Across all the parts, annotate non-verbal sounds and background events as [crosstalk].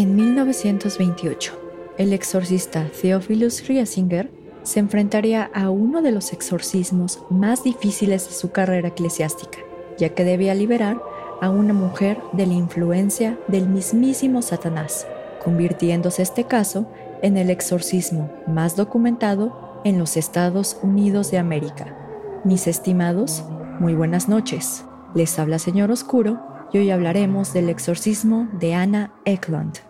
En 1928, el exorcista Theophilus Riesinger se enfrentaría a uno de los exorcismos más difíciles de su carrera eclesiástica, ya que debía liberar a una mujer de la influencia del mismísimo Satanás, convirtiéndose este caso en el exorcismo más documentado en los Estados Unidos de América. Mis estimados, muy buenas noches. Les habla Señor Oscuro y hoy hablaremos del exorcismo de Anna Eklund.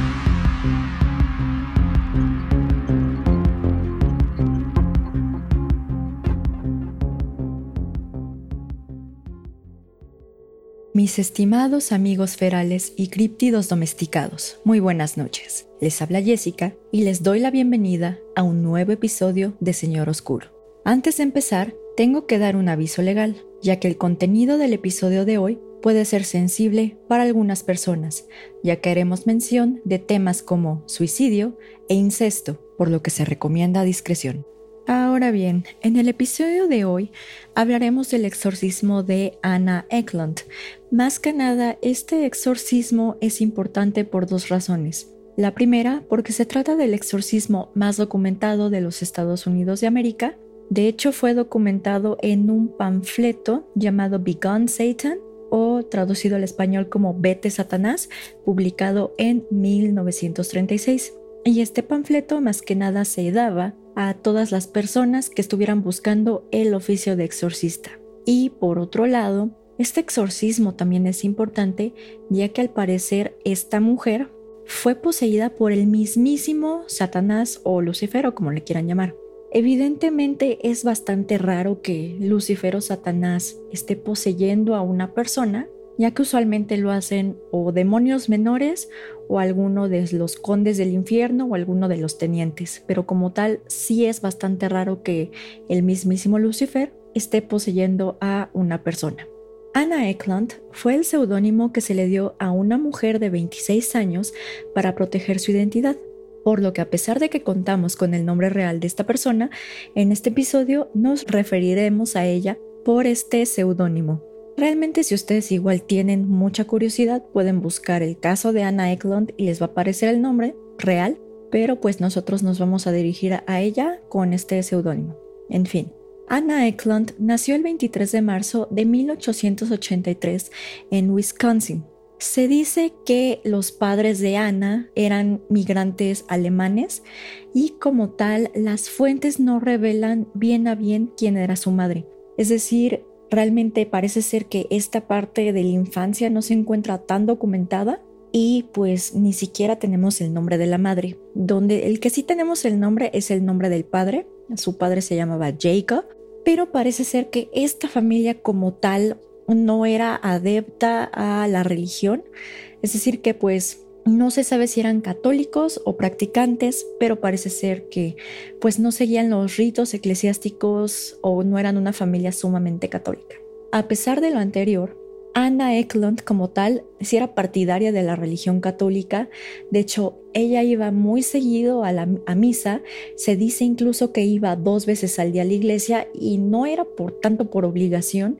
Mis estimados amigos ferales y críptidos domesticados, muy buenas noches. Les habla Jessica y les doy la bienvenida a un nuevo episodio de Señor Oscuro. Antes de empezar, tengo que dar un aviso legal, ya que el contenido del episodio de hoy puede ser sensible para algunas personas, ya que haremos mención de temas como suicidio e incesto, por lo que se recomienda discreción. Ahora bien, en el episodio de hoy hablaremos del exorcismo de Anna Eklund. Más que nada, este exorcismo es importante por dos razones. La primera, porque se trata del exorcismo más documentado de los Estados Unidos de América. De hecho, fue documentado en un panfleto llamado Begone Satan o traducido al español como Vete Satanás, publicado en 1936. Y este panfleto más que nada se daba a todas las personas que estuvieran buscando el oficio de exorcista. Y por otro lado, este exorcismo también es importante ya que al parecer esta mujer fue poseída por el mismísimo Satanás o Lucifer o como le quieran llamar. Evidentemente es bastante raro que Lucifer o Satanás esté poseyendo a una persona ya que usualmente lo hacen o demonios menores o alguno de los condes del infierno o alguno de los tenientes, pero como tal sí es bastante raro que el mismísimo Lucifer esté poseyendo a una persona. Anna Eklund fue el seudónimo que se le dio a una mujer de 26 años para proteger su identidad, por lo que a pesar de que contamos con el nombre real de esta persona, en este episodio nos referiremos a ella por este seudónimo. Realmente si ustedes igual tienen mucha curiosidad pueden buscar el caso de Anna Eklund y les va a aparecer el nombre real, pero pues nosotros nos vamos a dirigir a ella con este seudónimo. En fin, Anna Eklund nació el 23 de marzo de 1883 en Wisconsin. Se dice que los padres de Anna eran migrantes alemanes y como tal las fuentes no revelan bien a bien quién era su madre. Es decir, realmente parece ser que esta parte de la infancia no se encuentra tan documentada y pues ni siquiera tenemos el nombre de la madre, donde el que sí tenemos el nombre es el nombre del padre, su padre se llamaba Jacob, pero parece ser que esta familia como tal no era adepta a la religión, es decir que pues no se sabe si eran católicos o practicantes, pero parece ser que pues no seguían los ritos eclesiásticos o no eran una familia sumamente católica. A pesar de lo anterior, Anna Eklund como tal sí era partidaria de la religión católica, de hecho ella iba muy seguido a la a misa, se dice incluso que iba dos veces al día a la iglesia y no era por tanto por obligación,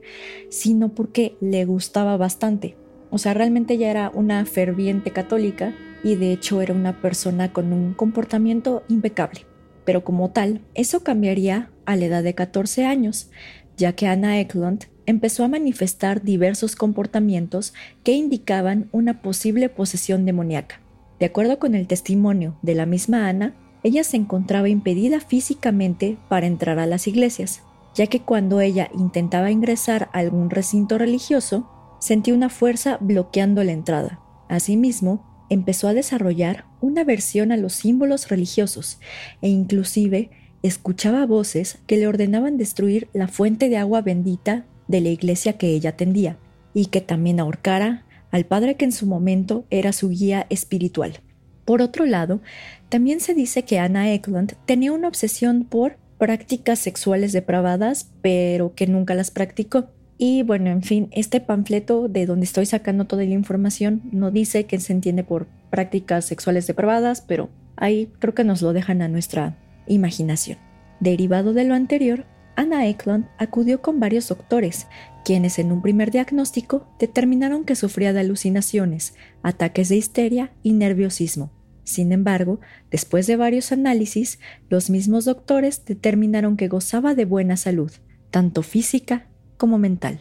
sino porque le gustaba bastante. O sea, realmente ella era una ferviente católica y de hecho era una persona con un comportamiento impecable. Pero como tal, eso cambiaría a la edad de 14 años, ya que Anna Eklund empezó a manifestar diversos comportamientos que indicaban una posible posesión demoníaca. De acuerdo con el testimonio de la misma Ana, ella se encontraba impedida físicamente para entrar a las iglesias, ya que cuando ella intentaba ingresar a algún recinto religioso, sentí una fuerza bloqueando la entrada. Asimismo, empezó a desarrollar una aversión a los símbolos religiosos e inclusive escuchaba voces que le ordenaban destruir la fuente de agua bendita de la iglesia que ella atendía y que también ahorcara al padre que en su momento era su guía espiritual. Por otro lado, también se dice que Anna Eklund tenía una obsesión por prácticas sexuales depravadas, pero que nunca las practicó. Y bueno, en fin, este panfleto de donde estoy sacando toda la información no dice que se entiende por prácticas sexuales depravadas, pero ahí creo que nos lo dejan a nuestra imaginación. Derivado de lo anterior, Anna Eklund acudió con varios doctores, quienes en un primer diagnóstico determinaron que sufría de alucinaciones, ataques de histeria y nerviosismo. Sin embargo, después de varios análisis, los mismos doctores determinaron que gozaba de buena salud, tanto física como mental.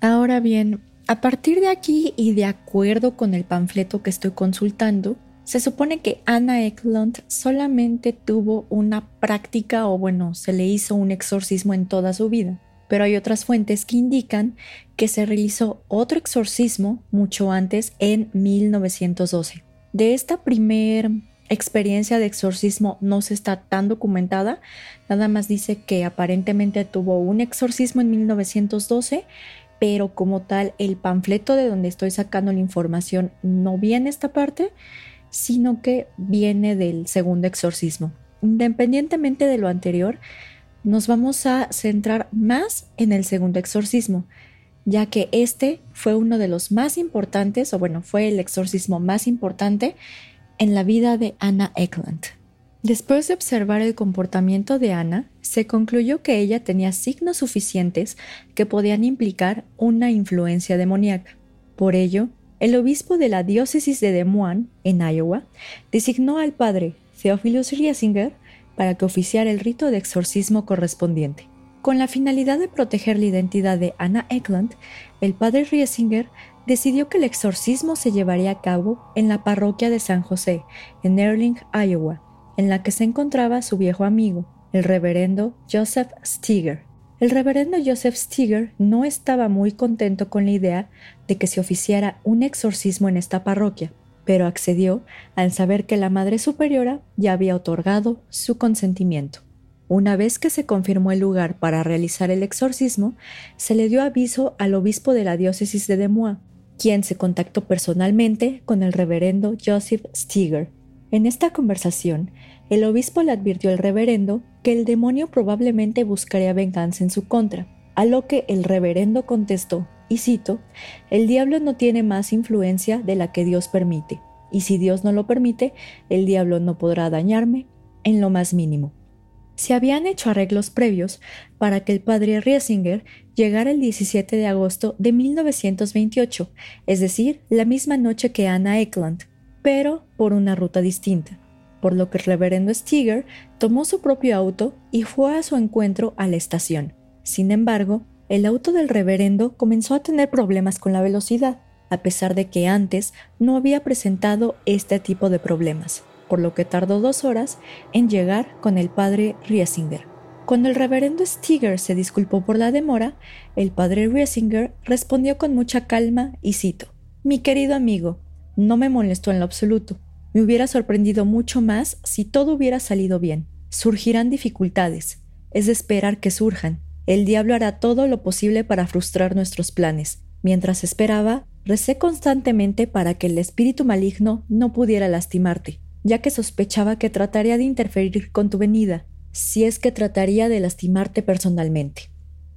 Ahora bien, a partir de aquí y de acuerdo con el panfleto que estoy consultando, se supone que Anna Eklund solamente tuvo una práctica o bueno, se le hizo un exorcismo en toda su vida, pero hay otras fuentes que indican que se realizó otro exorcismo mucho antes en 1912. De esta primer experiencia de exorcismo no se está tan documentada, nada más dice que aparentemente tuvo un exorcismo en 1912 pero como tal el panfleto de donde estoy sacando la información no viene esta parte, sino que viene del segundo exorcismo. Independientemente de lo anterior, nos vamos a centrar más en el segundo exorcismo, ya que este fue uno de los más importantes, o bueno, fue el exorcismo más importante en la vida de Anna Eklund. Después de observar el comportamiento de Anna, se concluyó que ella tenía signos suficientes que podían implicar una influencia demoníaca. Por ello, el obispo de la diócesis de Des Moines, en Iowa, designó al padre Theophilus Riesinger para que oficiara el rito de exorcismo correspondiente. Con la finalidad de proteger la identidad de Anna Eklund, el padre Riesinger decidió que el exorcismo se llevaría a cabo en la parroquia de San José, en Erling, Iowa, en la que se encontraba su viejo amigo, el reverendo Joseph Steger. El reverendo Joseph Steger no estaba muy contento con la idea de que se oficiara un exorcismo en esta parroquia, pero accedió al saber que la Madre Superiora ya había otorgado su consentimiento. Una vez que se confirmó el lugar para realizar el exorcismo, se le dio aviso al obispo de la diócesis de Demois, quien se contactó personalmente con el reverendo Joseph Steger. En esta conversación, el obispo le advirtió al reverendo que el demonio probablemente buscaría venganza en su contra, a lo que el reverendo contestó, y cito, el diablo no tiene más influencia de la que Dios permite, y si Dios no lo permite, el diablo no podrá dañarme en lo más mínimo. Se habían hecho arreglos previos para que el padre Riesinger llegara el 17 de agosto de 1928, es decir, la misma noche que Anna Eklund, pero por una ruta distinta por lo que el reverendo Steger tomó su propio auto y fue a su encuentro a la estación. Sin embargo, el auto del reverendo comenzó a tener problemas con la velocidad, a pesar de que antes no había presentado este tipo de problemas, por lo que tardó dos horas en llegar con el padre Riesinger. Cuando el reverendo Steger se disculpó por la demora, el padre Riesinger respondió con mucha calma y cito: Mi querido amigo, no me molestó en lo absoluto. Me hubiera sorprendido mucho más si todo hubiera salido bien. Surgirán dificultades. Es de esperar que surjan. El diablo hará todo lo posible para frustrar nuestros planes. Mientras esperaba, recé constantemente para que el espíritu maligno no pudiera lastimarte, ya que sospechaba que trataría de interferir con tu venida, si es que trataría de lastimarte personalmente.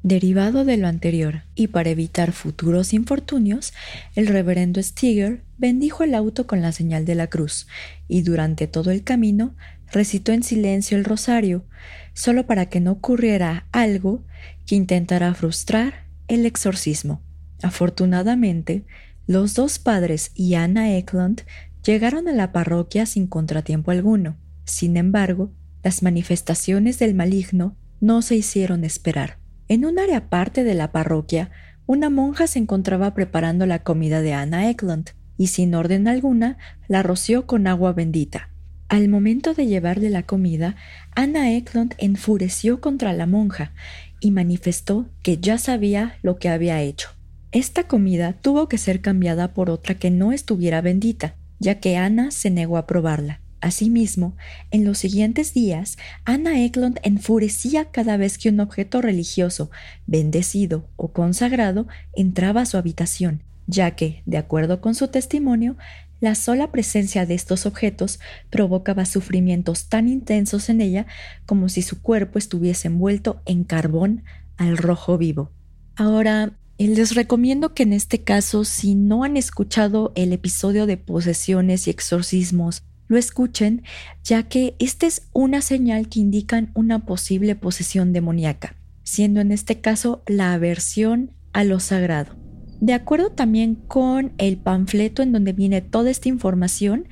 Derivado de lo anterior, y para evitar futuros infortunios, el reverendo Steger bendijo el auto con la señal de la cruz, y durante todo el camino recitó en silencio el rosario, solo para que no ocurriera algo que intentara frustrar el exorcismo. Afortunadamente, los dos padres y Anna Eklund llegaron a la parroquia sin contratiempo alguno. Sin embargo, las manifestaciones del maligno no se hicieron esperar. En un área aparte de la parroquia, una monja se encontraba preparando la comida de Anna Eklund y sin orden alguna la roció con agua bendita. Al momento de llevarle la comida, Anna Eklund enfureció contra la monja y manifestó que ya sabía lo que había hecho. Esta comida tuvo que ser cambiada por otra que no estuviera bendita, ya que Ana se negó a probarla. Asimismo, en los siguientes días, Anna Eklund enfurecía cada vez que un objeto religioso, bendecido o consagrado entraba a su habitación, ya que, de acuerdo con su testimonio, la sola presencia de estos objetos provocaba sufrimientos tan intensos en ella como si su cuerpo estuviese envuelto en carbón al rojo vivo. Ahora, les recomiendo que en este caso, si no han escuchado el episodio de posesiones y exorcismos, lo escuchen, ya que esta es una señal que indican una posible posesión demoníaca, siendo en este caso la aversión a lo sagrado. De acuerdo también con el panfleto en donde viene toda esta información,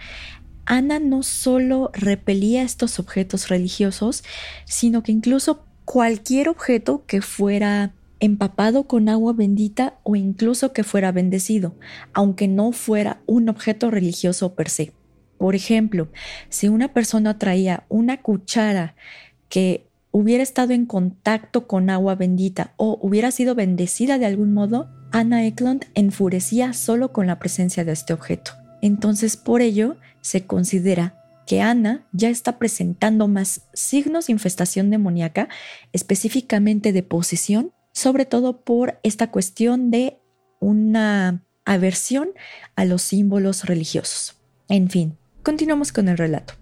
Ana no solo repelía estos objetos religiosos, sino que incluso cualquier objeto que fuera empapado con agua bendita o incluso que fuera bendecido, aunque no fuera un objeto religioso per se. Por ejemplo, si una persona traía una cuchara que hubiera estado en contacto con agua bendita o hubiera sido bendecida de algún modo, Anna Eklund enfurecía solo con la presencia de este objeto. Entonces, por ello, se considera que Ana ya está presentando más signos de infestación demoníaca, específicamente de posesión, sobre todo por esta cuestión de una aversión a los símbolos religiosos. En fin, continuamos con el relato.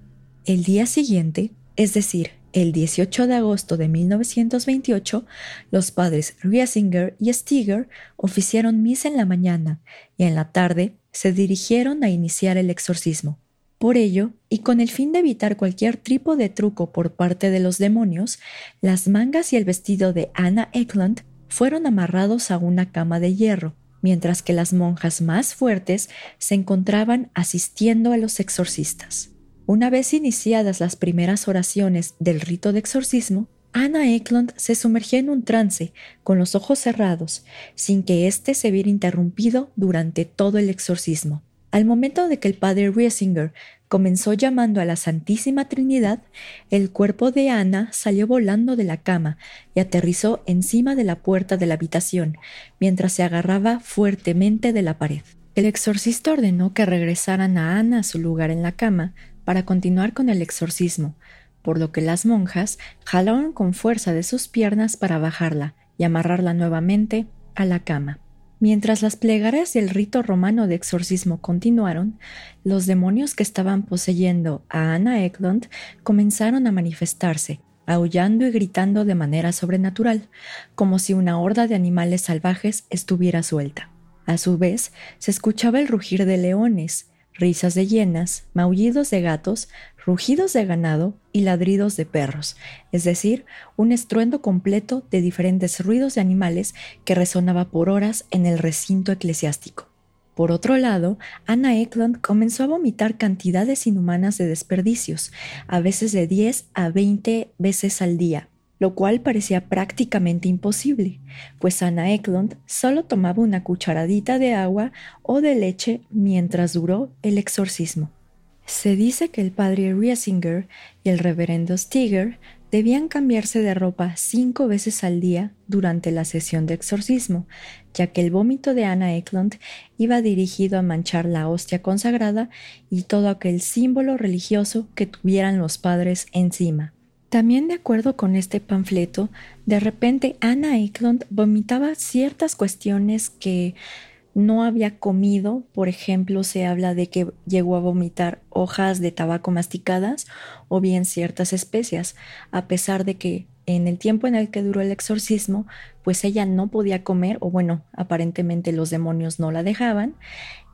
El día siguiente, es decir, el 18 de agosto de 1928, los padres Riesinger y Stiger oficiaron misa en la mañana y en la tarde se dirigieron a iniciar el exorcismo. Por ello, y con el fin de evitar cualquier tipo de truco por parte de los demonios, las mangas y el vestido de Anna Eklund fueron amarrados a una cama de hierro, mientras que las monjas más fuertes se encontraban asistiendo a los exorcistas. Una vez iniciadas las primeras oraciones del rito de exorcismo, Anna Eklund se sumergió en un trance, con los ojos cerrados, sin que éste se viera interrumpido durante todo el exorcismo. Al momento de que el padre Riesinger comenzó llamando a la Santísima Trinidad, el cuerpo de Ana salió volando de la cama y aterrizó encima de la puerta de la habitación, mientras se agarraba fuertemente de la pared. El exorcista ordenó que regresaran a Ana a su lugar en la cama para continuar con el exorcismo, por lo que las monjas jalaron con fuerza de sus piernas para bajarla y amarrarla nuevamente a la cama. Mientras las plegarias del rito romano de exorcismo continuaron, los demonios que estaban poseyendo a Anna Eklund comenzaron a manifestarse, aullando y gritando de manera sobrenatural, como si una horda de animales salvajes estuviera suelta. A su vez, se escuchaba el rugir de leones, risas de hienas, maullidos de gatos, rugidos de ganado y ladridos de perros, es decir, un estruendo completo de diferentes ruidos de animales que resonaba por horas en el recinto eclesiástico. Por otro lado, Anna Eklund comenzó a vomitar cantidades inhumanas de desperdicios, a veces de 10 a 20 veces al día, lo cual parecía prácticamente imposible, pues Anna Eklund solo tomaba una cucharadita de agua o de leche mientras duró el exorcismo. Se dice que el padre Riesinger y el reverendo Stiger debían cambiarse de ropa cinco veces al día durante la sesión de exorcismo, ya que el vómito de Anna Eklund iba dirigido a manchar la hostia consagrada y todo aquel símbolo religioso que tuvieran los padres encima. También de acuerdo con este panfleto, de repente Anna Eklund vomitaba ciertas cuestiones que no había comido, por ejemplo, se habla de que llegó a vomitar hojas de tabaco masticadas o bien ciertas especias, a pesar de que en el tiempo en el que duró el exorcismo, pues ella no podía comer, o bueno, aparentemente los demonios no la dejaban,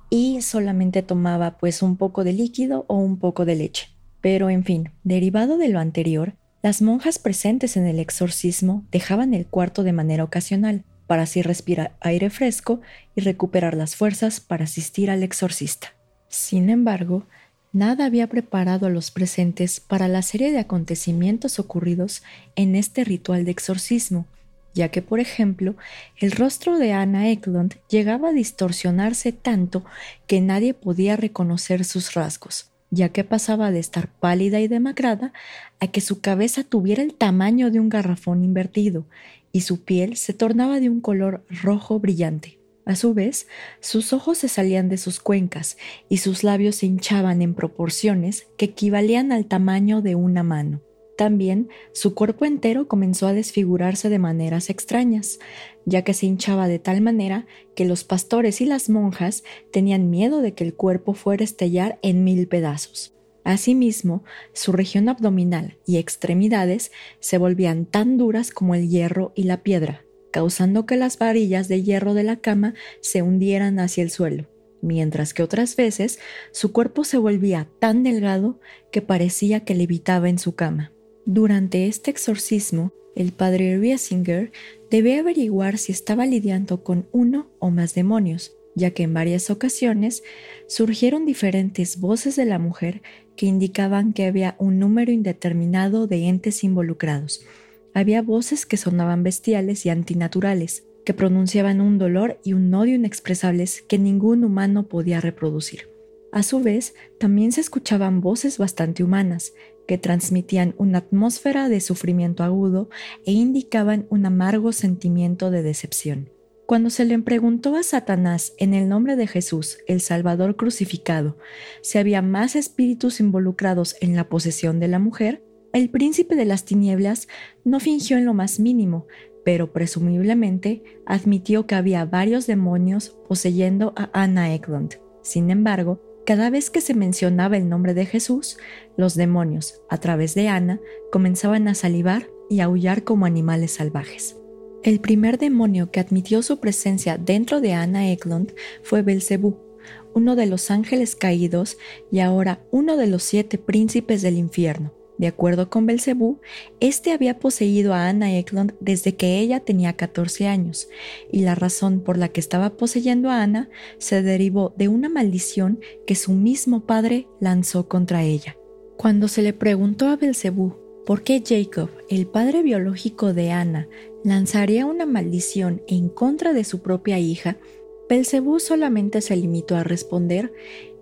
y solamente tomaba pues un poco de líquido o un poco de leche. Pero en fin, derivado de lo anterior, las monjas presentes en el exorcismo dejaban el cuarto de manera ocasional, para así respirar aire fresco y recuperar las fuerzas para asistir al exorcista. Sin embargo, nada había preparado a los presentes para la serie de acontecimientos ocurridos en este ritual de exorcismo, ya que, por ejemplo, el rostro de Anna Eklund llegaba a distorsionarse tanto que nadie podía reconocer sus rasgos ya que pasaba de estar pálida y demacrada a que su cabeza tuviera el tamaño de un garrafón invertido y su piel se tornaba de un color rojo brillante. A su vez, sus ojos se salían de sus cuencas y sus labios se hinchaban en proporciones que equivalían al tamaño de una mano. También su cuerpo entero comenzó a desfigurarse de maneras extrañas, ya que se hinchaba de tal manera que los pastores y las monjas tenían miedo de que el cuerpo fuera a estallar en mil pedazos. Asimismo, su región abdominal y extremidades se volvían tan duras como el hierro y la piedra, causando que las varillas de hierro de la cama se hundieran hacia el suelo, mientras que otras veces su cuerpo se volvía tan delgado que parecía que levitaba en su cama. Durante este exorcismo, el padre Riesinger debe averiguar si estaba lidiando con uno o más demonios, ya que en varias ocasiones surgieron diferentes voces de la mujer que indicaban que había un número indeterminado de entes involucrados. Había voces que sonaban bestiales y antinaturales, que pronunciaban un dolor y un odio inexpresables que ningún humano podía reproducir. A su vez, también se escuchaban voces bastante humanas, que transmitían una atmósfera de sufrimiento agudo e indicaban un amargo sentimiento de decepción. Cuando se le preguntó a Satanás en el nombre de Jesús, el Salvador crucificado, si había más espíritus involucrados en la posesión de la mujer, el príncipe de las tinieblas no fingió en lo más mínimo, pero presumiblemente admitió que había varios demonios poseyendo a Anna Eklund. Sin embargo, cada vez que se mencionaba el nombre de Jesús, los demonios, a través de Ana, comenzaban a salivar y aullar como animales salvajes. El primer demonio que admitió su presencia dentro de Ana Eklund fue Belcebú, uno de los ángeles caídos y ahora uno de los siete príncipes del infierno. De acuerdo con Belcebú, este había poseído a Anna Eklund desde que ella tenía 14 años, y la razón por la que estaba poseyendo a Ana se derivó de una maldición que su mismo padre lanzó contra ella. Cuando se le preguntó a Belcebú por qué Jacob, el padre biológico de Ana, lanzaría una maldición en contra de su propia hija, Belcebú solamente se limitó a responder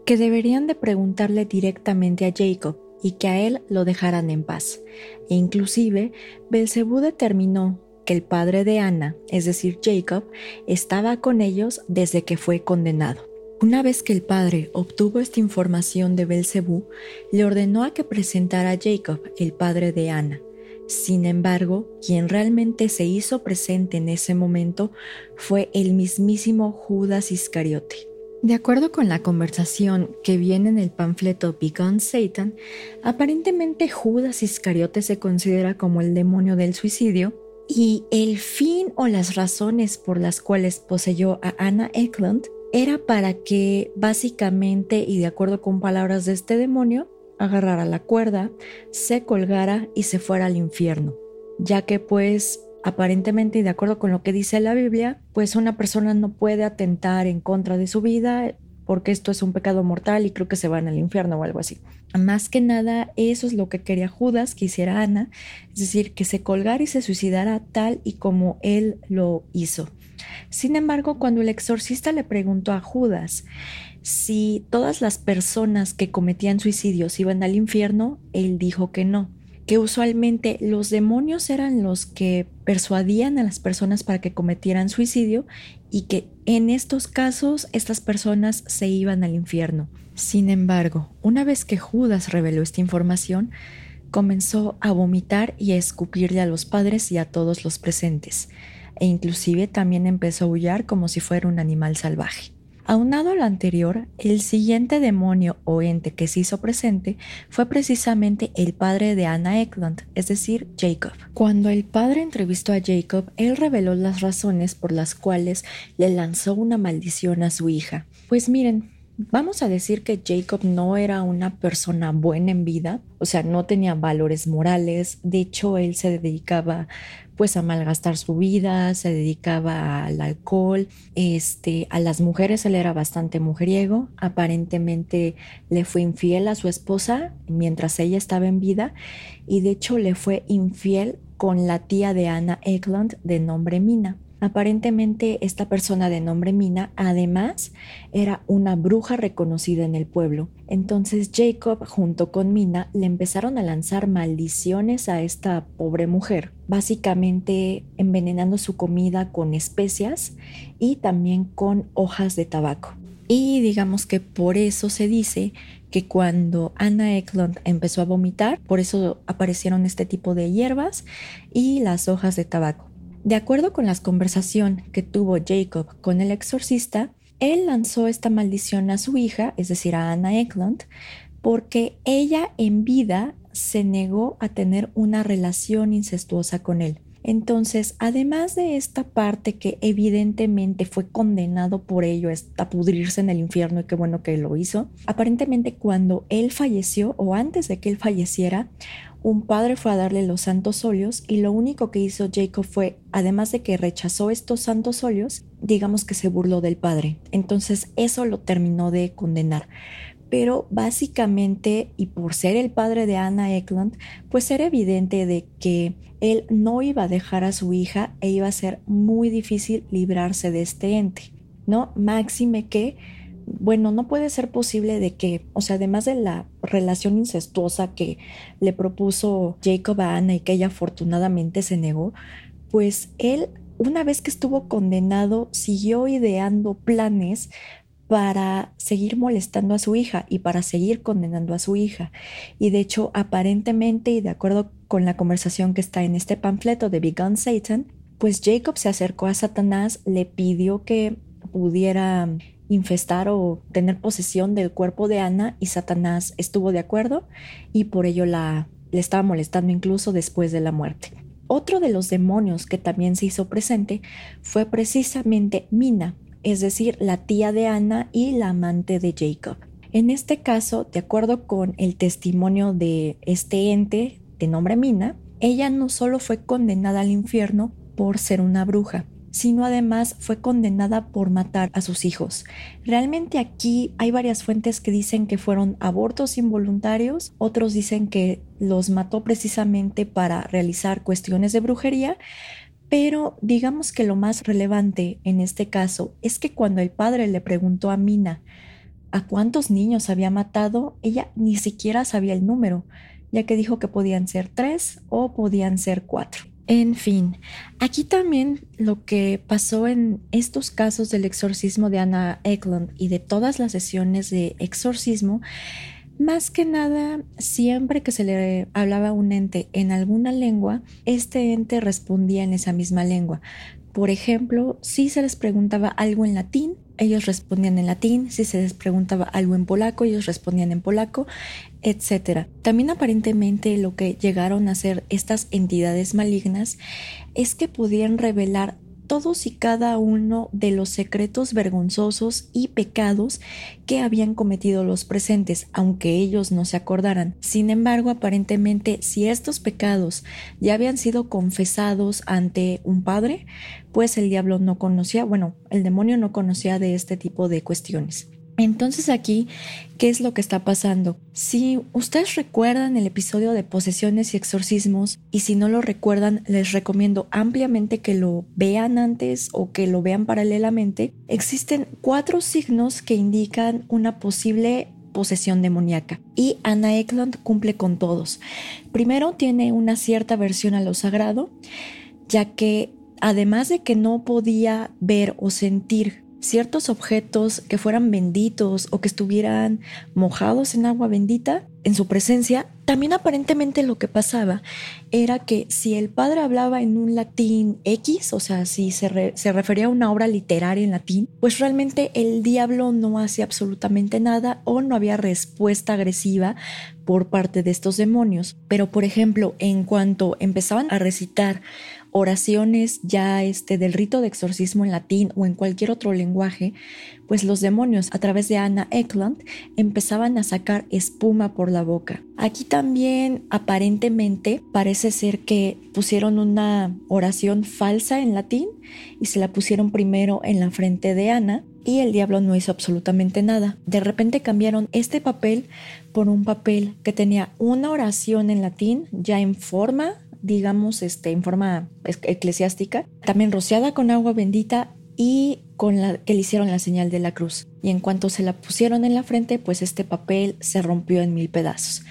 que deberían de preguntarle directamente a Jacob y que a él lo dejaran en paz. E inclusive, Belcebú determinó que el padre de Ana, es decir, Jacob, estaba con ellos desde que fue condenado. Una vez que el padre obtuvo esta información de Belcebú, le ordenó a que presentara a Jacob, el padre de Ana. Sin embargo, quien realmente se hizo presente en ese momento fue el mismísimo Judas Iscariote. De acuerdo con la conversación que viene en el panfleto Begone Satan, aparentemente Judas Iscariote se considera como el demonio del suicidio y el fin o las razones por las cuales poseyó a Anna Eklund era para que básicamente, y de acuerdo con palabras de este demonio, agarrara la cuerda, se colgara y se fuera al infierno, ya que pues aparentemente y de acuerdo con lo que dice la Biblia, pues una persona no puede atentar en contra de su vida porque esto es un pecado mortal y creo que se van al infierno o algo así. Más que nada, eso es lo que quería Judas que hiciera Ana, es decir, que se colgara y se suicidara tal y como él lo hizo. Sin embargo, cuando el exorcista le preguntó a Judas si todas las personas que cometían suicidios iban al infierno, él dijo que no, que usualmente los demonios eran los que persuadían a las personas para que cometieran suicidio y que en estos casos estas personas se iban al infierno. Sin embargo, una vez que Judas reveló esta información, comenzó a vomitar y a escupirle a los padres y a todos los presentes, e inclusive también empezó a aullar como si fuera un animal salvaje. Aunado a lo anterior, el siguiente demonio o ente que se hizo presente fue precisamente el padre de Anna Eklund, es decir, Jacob. Cuando el padre entrevistó a Jacob, él reveló las razones por las cuales le lanzó una maldición a su hija. Pues miren, Vamos a decir que Jacob no era una persona buena en vida, o sea, no tenía valores morales, de hecho él se dedicaba pues a malgastar su vida, se dedicaba al alcohol, este, a las mujeres él era bastante mujeriego, aparentemente le fue infiel a su esposa mientras ella estaba en vida y de hecho le fue infiel con la tía de Anna Eklund de nombre Mina. Aparentemente esta persona de nombre Mina además era una bruja reconocida en el pueblo. Entonces Jacob junto con Mina le empezaron a lanzar maldiciones a esta pobre mujer, básicamente envenenando su comida con especias y también con hojas de tabaco. Y digamos que por eso se dice que cuando Anna Eklund empezó a vomitar, por eso aparecieron este tipo de hierbas y las hojas de tabaco. De acuerdo con la conversación que tuvo Jacob con el exorcista, él lanzó esta maldición a su hija, es decir, a Anna Eklund, porque ella en vida se negó a tener una relación incestuosa con él. Entonces, además de esta parte que evidentemente fue condenado por ello a pudrirse en el infierno y qué bueno que lo hizo, aparentemente cuando él falleció o antes de que él falleciera, un padre fue a darle los santos óleos y lo único que hizo Jacob fue, además de que rechazó estos santos óleos, digamos que se burló del padre. Entonces eso lo terminó de condenar pero básicamente y por ser el padre de Anna Eklund, pues era evidente de que él no iba a dejar a su hija e iba a ser muy difícil librarse de este ente, ¿no? Máxime que, bueno, no puede ser posible de que, o sea, además de la relación incestuosa que le propuso Jacob a Anna y que ella afortunadamente se negó, pues él una vez que estuvo condenado, siguió ideando planes para seguir molestando a su hija y para seguir condenando a su hija. Y de hecho, aparentemente y de acuerdo con la conversación que está en este panfleto de Big Gun Satan, pues Jacob se acercó a Satanás, le pidió que pudiera infestar o tener posesión del cuerpo de Ana y Satanás estuvo de acuerdo y por ello la, le estaba molestando incluso después de la muerte. Otro de los demonios que también se hizo presente fue precisamente Mina, es decir, la tía de Ana y la amante de Jacob. En este caso, de acuerdo con el testimonio de este ente de nombre Mina, ella no solo fue condenada al infierno por ser una bruja, sino además fue condenada por matar a sus hijos. Realmente aquí hay varias fuentes que dicen que fueron abortos involuntarios, otros dicen que los mató precisamente para realizar cuestiones de brujería, pero digamos que lo más relevante en este caso es que cuando el padre le preguntó a Mina a cuántos niños había matado, ella ni siquiera sabía el número, ya que dijo que podían ser tres o podían ser cuatro. En fin, aquí también lo que pasó en estos casos del exorcismo de Anna Eklund y de todas las sesiones de exorcismo más que nada, siempre que se le hablaba a un ente en alguna lengua, este ente respondía en esa misma lengua. Por ejemplo, si se les preguntaba algo en latín, ellos respondían en latín, si se les preguntaba algo en polaco, ellos respondían en polaco, etc. También aparentemente lo que llegaron a hacer estas entidades malignas es que podían revelar todos y cada uno de los secretos vergonzosos y pecados que habían cometido los presentes, aunque ellos no se acordaran. Sin embargo, aparentemente, si estos pecados ya habían sido confesados ante un padre, pues el diablo no conocía, bueno, el demonio no conocía de este tipo de cuestiones. Entonces aquí, ¿qué es lo que está pasando? Si ustedes recuerdan el episodio de posesiones y exorcismos, y si no lo recuerdan, les recomiendo ampliamente que lo vean antes o que lo vean paralelamente. Existen cuatro signos que indican una posible posesión demoníaca y Anna Eklund cumple con todos. Primero tiene una cierta versión a lo sagrado, ya que además de que no podía ver o sentir ciertos objetos que fueran benditos o que estuvieran mojados en agua bendita en su presencia, también aparentemente lo que pasaba era que si el padre hablaba en un latín X, o sea, si se, se refería a una obra literaria en latín, pues realmente el diablo no hacía absolutamente nada o no había respuesta agresiva por parte de estos demonios. Pero, por ejemplo, en cuanto empezaban a recitar oraciones ya este del rito de exorcismo en latín o en cualquier otro lenguaje, pues los demonios a través de Anna Eklund empezaban a sacar espuma por la boca. Aquí también aparentemente parece ser que pusieron una oración falsa en latín y se la pusieron primero en la frente de Ana y el diablo no hizo absolutamente nada. De repente cambiaron este papel por un papel que tenía una oración en latín ya en forma digamos, este, en forma eclesiástica, también rociada con agua bendita y con la que le hicieron la señal de la cruz. Y en cuanto se la pusieron en la frente, pues este papel se rompió en mil pedazos.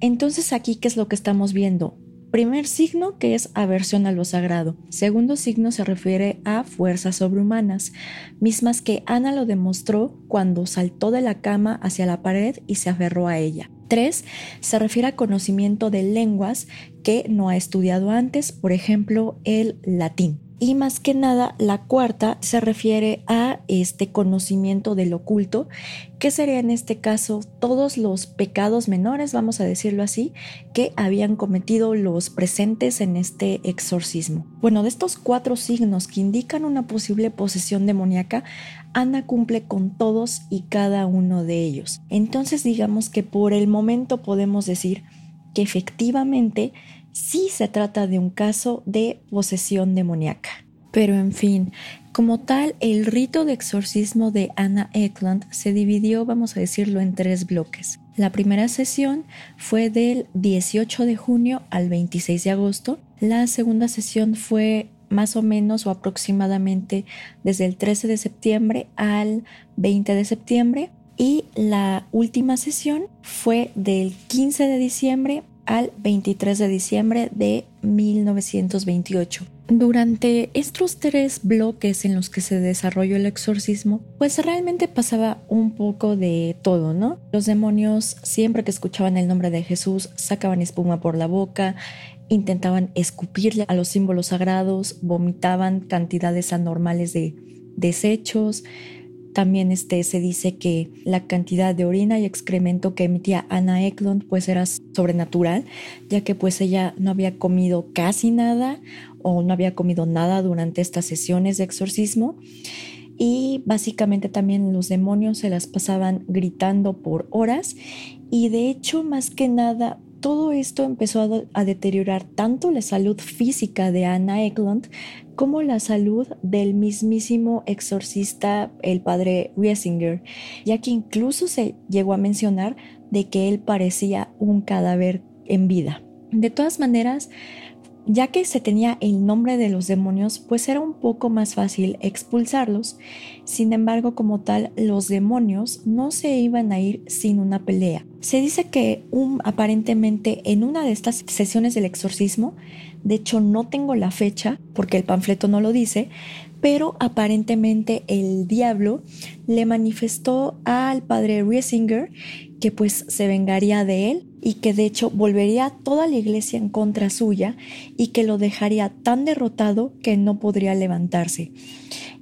Entonces aquí, ¿qué es lo que estamos viendo? Primer signo que es aversión a lo sagrado. Segundo signo se refiere a fuerzas sobrehumanas, mismas que Ana lo demostró cuando saltó de la cama hacia la pared y se aferró a ella. Tres, se refiere a conocimiento de lenguas que no ha estudiado antes, por ejemplo, el latín. Y más que nada, la cuarta se refiere a este conocimiento del oculto, que sería en este caso todos los pecados menores, vamos a decirlo así, que habían cometido los presentes en este exorcismo. Bueno, de estos cuatro signos que indican una posible posesión demoníaca, Ana cumple con todos y cada uno de ellos. Entonces digamos que por el momento podemos decir que efectivamente sí se trata de un caso de posesión demoníaca. Pero en fin, como tal, el rito de exorcismo de Anna Eklund se dividió, vamos a decirlo, en tres bloques. La primera sesión fue del 18 de junio al 26 de agosto. La segunda sesión fue más o menos o aproximadamente desde el 13 de septiembre al 20 de septiembre. Y la última sesión fue del 15 de diciembre al 23 de diciembre de 1928. Durante estos tres bloques en los que se desarrolló el exorcismo, pues realmente pasaba un poco de todo, ¿no? Los demonios siempre que escuchaban el nombre de Jesús sacaban espuma por la boca, intentaban escupirle a los símbolos sagrados, vomitaban cantidades anormales de desechos, también este, se dice que la cantidad de orina y excremento que emitía Anna Eklund pues era sobrenatural, ya que pues ella no había comido casi nada o no había comido nada durante estas sesiones de exorcismo. Y básicamente también los demonios se las pasaban gritando por horas y de hecho más que nada todo esto empezó a, deteriorar tanto la salud física de Anna Eklund como la salud del mismísimo exorcista, el padre Riesinger, ya que incluso se llegó a mencionar de que él parecía un cadáver en vida. De todas maneras, ya que se tenía el nombre de los demonios, pues era un poco más fácil expulsarlos. Sin embargo, como tal, los demonios no se iban a ir sin una pelea. Se dice que un, aparentemente en una de estas sesiones del exorcismo, de hecho no tengo la fecha porque el panfleto no lo dice, pero aparentemente el diablo le manifestó al padre Riesinger que pues se vengaría de él y que de hecho volvería toda la iglesia en contra suya y que lo dejaría tan derrotado que no podría levantarse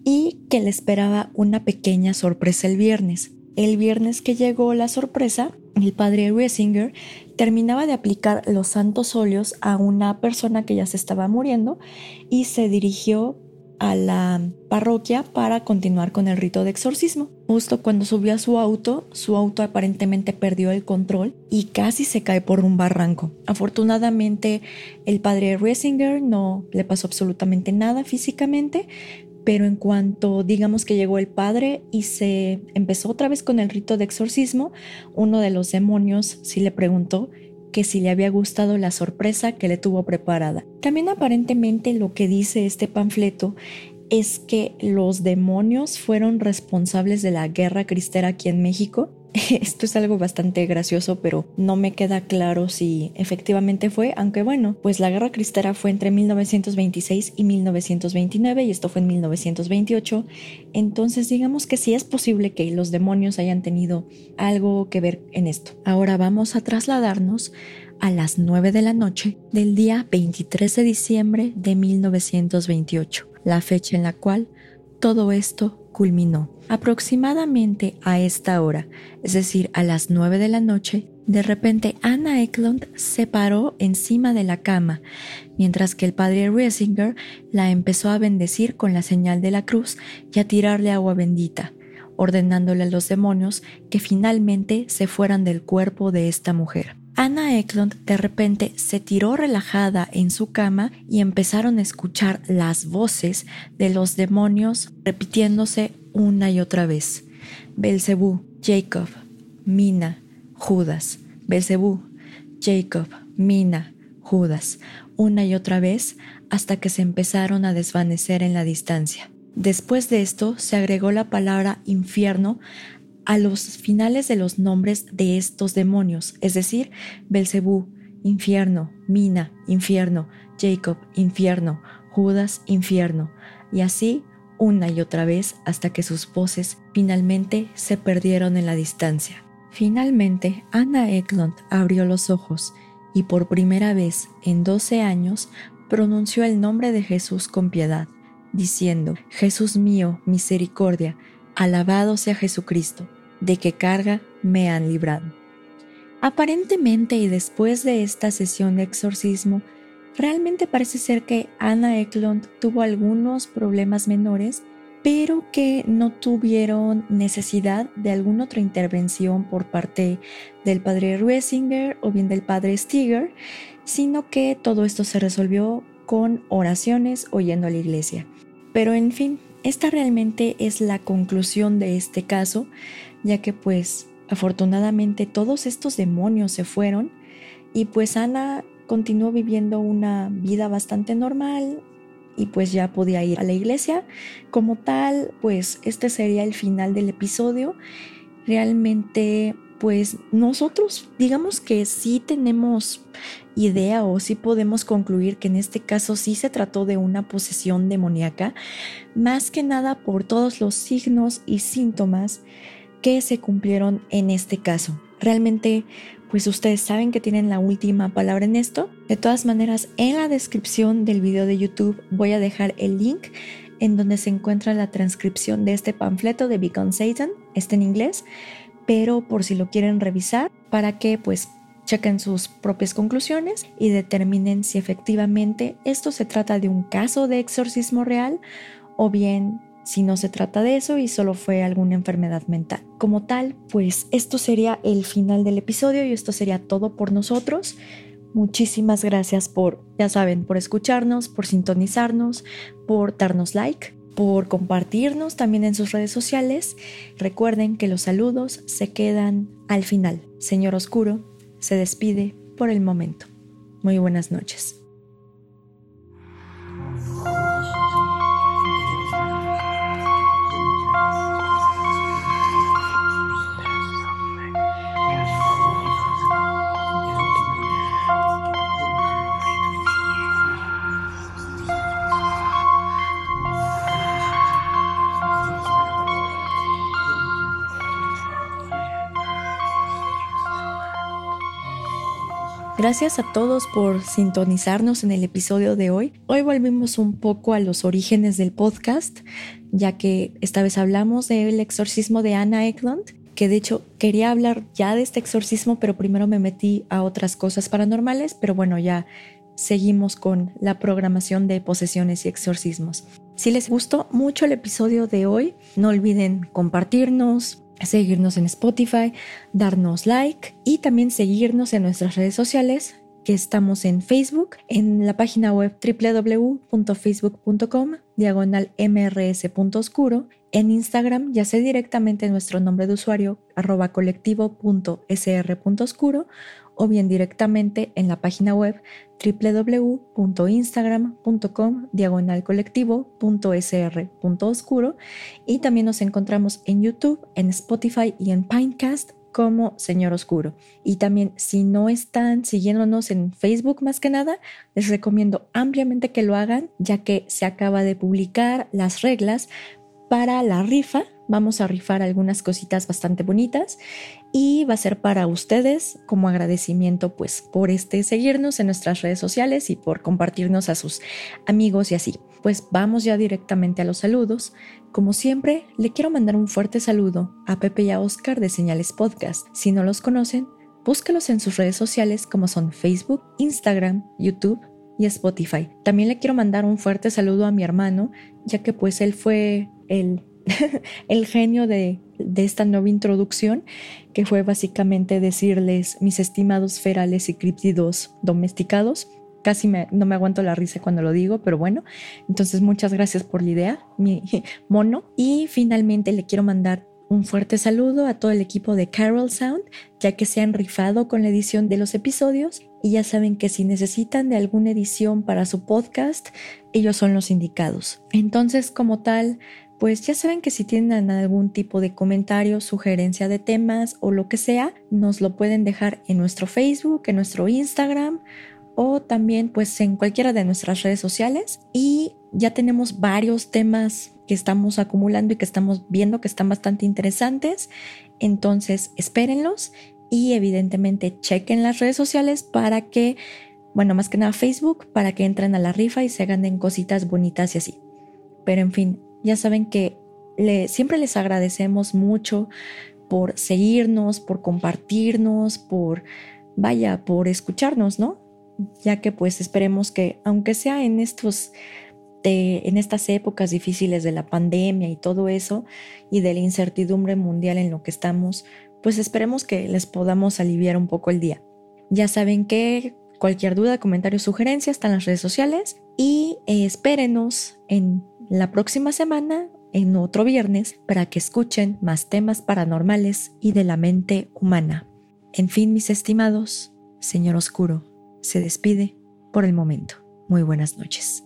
y que le esperaba una pequeña sorpresa el viernes. El viernes que llegó la sorpresa, el padre Riesinger terminaba de aplicar los santos óleos a una persona que ya se estaba muriendo y se dirigió a la parroquia para continuar con el rito de exorcismo. Justo cuando subió a su auto, su auto aparentemente perdió el control y casi se cae por un barranco. Afortunadamente, el padre Resinger no le pasó absolutamente nada físicamente, pero en cuanto digamos que llegó el padre y se empezó otra vez con el rito de exorcismo, uno de los demonios sí le preguntó que si le había gustado la sorpresa que le tuvo preparada. También aparentemente lo que dice este panfleto es que los demonios fueron responsables de la guerra cristera aquí en México [laughs] Esto es algo bastante gracioso, pero no me queda claro si efectivamente fue, aunque bueno, pues la guerra cristera fue entre 1926 y 1929 y esto fue en 1928, entonces digamos que sí es posible que los demonios hayan tenido algo que ver en esto. Ahora vamos a trasladarnos a las 9 de la noche del día 23 de diciembre de 1928, la fecha en la cual todo esto culminó. Aproximadamente a esta hora, es decir, a las nueve de la noche, de repente Anna Eklund se paró encima de la cama, mientras que el padre Riesinger la empezó a bendecir con la señal de la cruz y a tirarle agua bendita, ordenándole a los demonios que finalmente se fueran del cuerpo de esta mujer. Anna Eklund de repente se tiró relajada en su cama y empezaron a escuchar las voces de los demonios repitiéndose una y otra vez. Belzebú, Jacob, Mina, Judas. Belzebú, Jacob, Mina, Judas. Una y otra vez hasta que se empezaron a desvanecer en la distancia. Después de esto se agregó la palabra infierno a los finales de los nombres de estos demonios, es decir, Belcebú, infierno, Mina, infierno, Jacob, infierno, Judas, infierno, y así una y otra vez hasta que sus voces finalmente se perdieron en la distancia. Finalmente, Anna Eklund abrió los ojos y por primera vez en 12 años pronunció el nombre de Jesús con piedad, diciendo, Jesús mío, misericordia, alabado sea Jesucristo, de qué carga me han librado. Aparentemente y después de esta sesión de exorcismo, realmente parece ser que Anna Eklund tuvo algunos problemas menores, pero que no tuvieron necesidad de alguna otra intervención por parte del padre Ruesinger o bien del padre Stiger, sino que todo esto se resolvió con oraciones o yendo a la iglesia. Pero en fin, esta realmente es la conclusión de este caso, ya que pues afortunadamente todos estos demonios se fueron y pues Ana continuó viviendo una vida bastante normal y pues ya podía ir a la iglesia. Como tal, pues este sería el final del episodio. Realmente pues nosotros digamos que sí tenemos idea o sí podemos concluir que en este caso sí se trató de una posesión demoníaca, más que nada por todos los signos y síntomas que se cumplieron en este caso. Realmente, pues ustedes saben que tienen la última palabra en esto. De todas maneras, en la descripción del video de YouTube voy a dejar el link en donde se encuentra la transcripción de este panfleto de Become Satan, está en inglés, pero por si lo quieren revisar, para que pues chequen sus propias conclusiones y determinen si efectivamente esto se trata de un caso de exorcismo real o bien si no se trata de eso y solo fue alguna enfermedad mental. Como tal, pues esto sería el final del episodio y esto sería todo por nosotros. Muchísimas gracias por, ya saben, por escucharnos, por sintonizarnos, por darnos like por compartirnos también en sus redes sociales. Recuerden que los saludos se quedan al final. Señor Oscuro se despide por el momento. Muy buenas noches. Gracias a todos por sintonizarnos en el episodio de hoy. Hoy volvimos un poco a los orígenes del podcast, ya que esta vez hablamos del exorcismo de Anna Eklund, que de hecho quería hablar ya de este exorcismo, pero primero me metí a otras cosas paranormales, pero bueno, ya seguimos con la programación de posesiones y exorcismos. Si les gustó mucho el episodio de hoy, no olviden compartirnos, seguirnos en Spotify, darnos like y también seguirnos en nuestras redes sociales que estamos en Facebook, en la página web www.facebook.com, diagonal mrs.oscuro, en Instagram, ya sea directamente nuestro nombre de usuario, arroba colectivo.sr.oscuro, o bien directamente en la página web www.instagram.com diagonal colectivo.sr.oscuro y también nos encontramos en YouTube, en Spotify y en Pinecast como Señor Oscuro. Y también si no están siguiéndonos en Facebook más que nada, les recomiendo ampliamente que lo hagan ya que se acaba de publicar las reglas para la rifa. Vamos a rifar algunas cositas bastante bonitas y va a ser para ustedes como agradecimiento pues por este seguirnos en nuestras redes sociales y por compartirnos a sus amigos y así. Pues vamos ya directamente a los saludos. Como siempre, le quiero mandar un fuerte saludo a Pepe y a Oscar de Señales Podcast. Si no los conocen, búsquelos en sus redes sociales como son Facebook, Instagram, YouTube y Spotify. También le quiero mandar un fuerte saludo a mi hermano, ya que pues él fue el [laughs] el genio de, esta nueva introducción, que fue básicamente decirles mis estimados ferales y críptidos domesticados. Casi no me aguanto la risa cuando lo digo, pero bueno, entonces muchas gracias por la idea, mi [laughs] mono. Y finalmente le quiero mandar un fuerte saludo a todo el equipo de Carol Sound, ya que se han rifado con la edición de los episodios y ya saben que si necesitan de alguna edición para su podcast, ellos son los indicados. Entonces, como tal, pues ya saben que si tienen algún tipo de comentario, sugerencia de temas o lo que sea, nos lo pueden dejar en nuestro Facebook, en nuestro Instagram o también pues en cualquiera de nuestras redes sociales y ya tenemos varios temas que estamos acumulando y que estamos viendo que están bastante interesantes. Entonces, espérenlos y evidentemente chequen las redes sociales para que, bueno, más que nada Facebook, para que entren a la rifa y se ganen cositas bonitas y así. Pero en fin, ya saben que siempre les agradecemos mucho por seguirnos, por compartirnos, por, vaya, por escucharnos, ¿no? Ya que pues esperemos que, aunque sea en estos en estas épocas difíciles de la pandemia y todo eso y de la incertidumbre mundial en lo que estamos, pues esperemos que les podamos aliviar un poco el día. Ya saben que cualquier duda, comentario, sugerencia están en las redes sociales y eh, espérenos en la próxima semana, en otro viernes, para que escuchen más temas paranormales y de la mente humana. En fin, mis estimados, Señor Oscuro se despide por el momento. Muy buenas noches.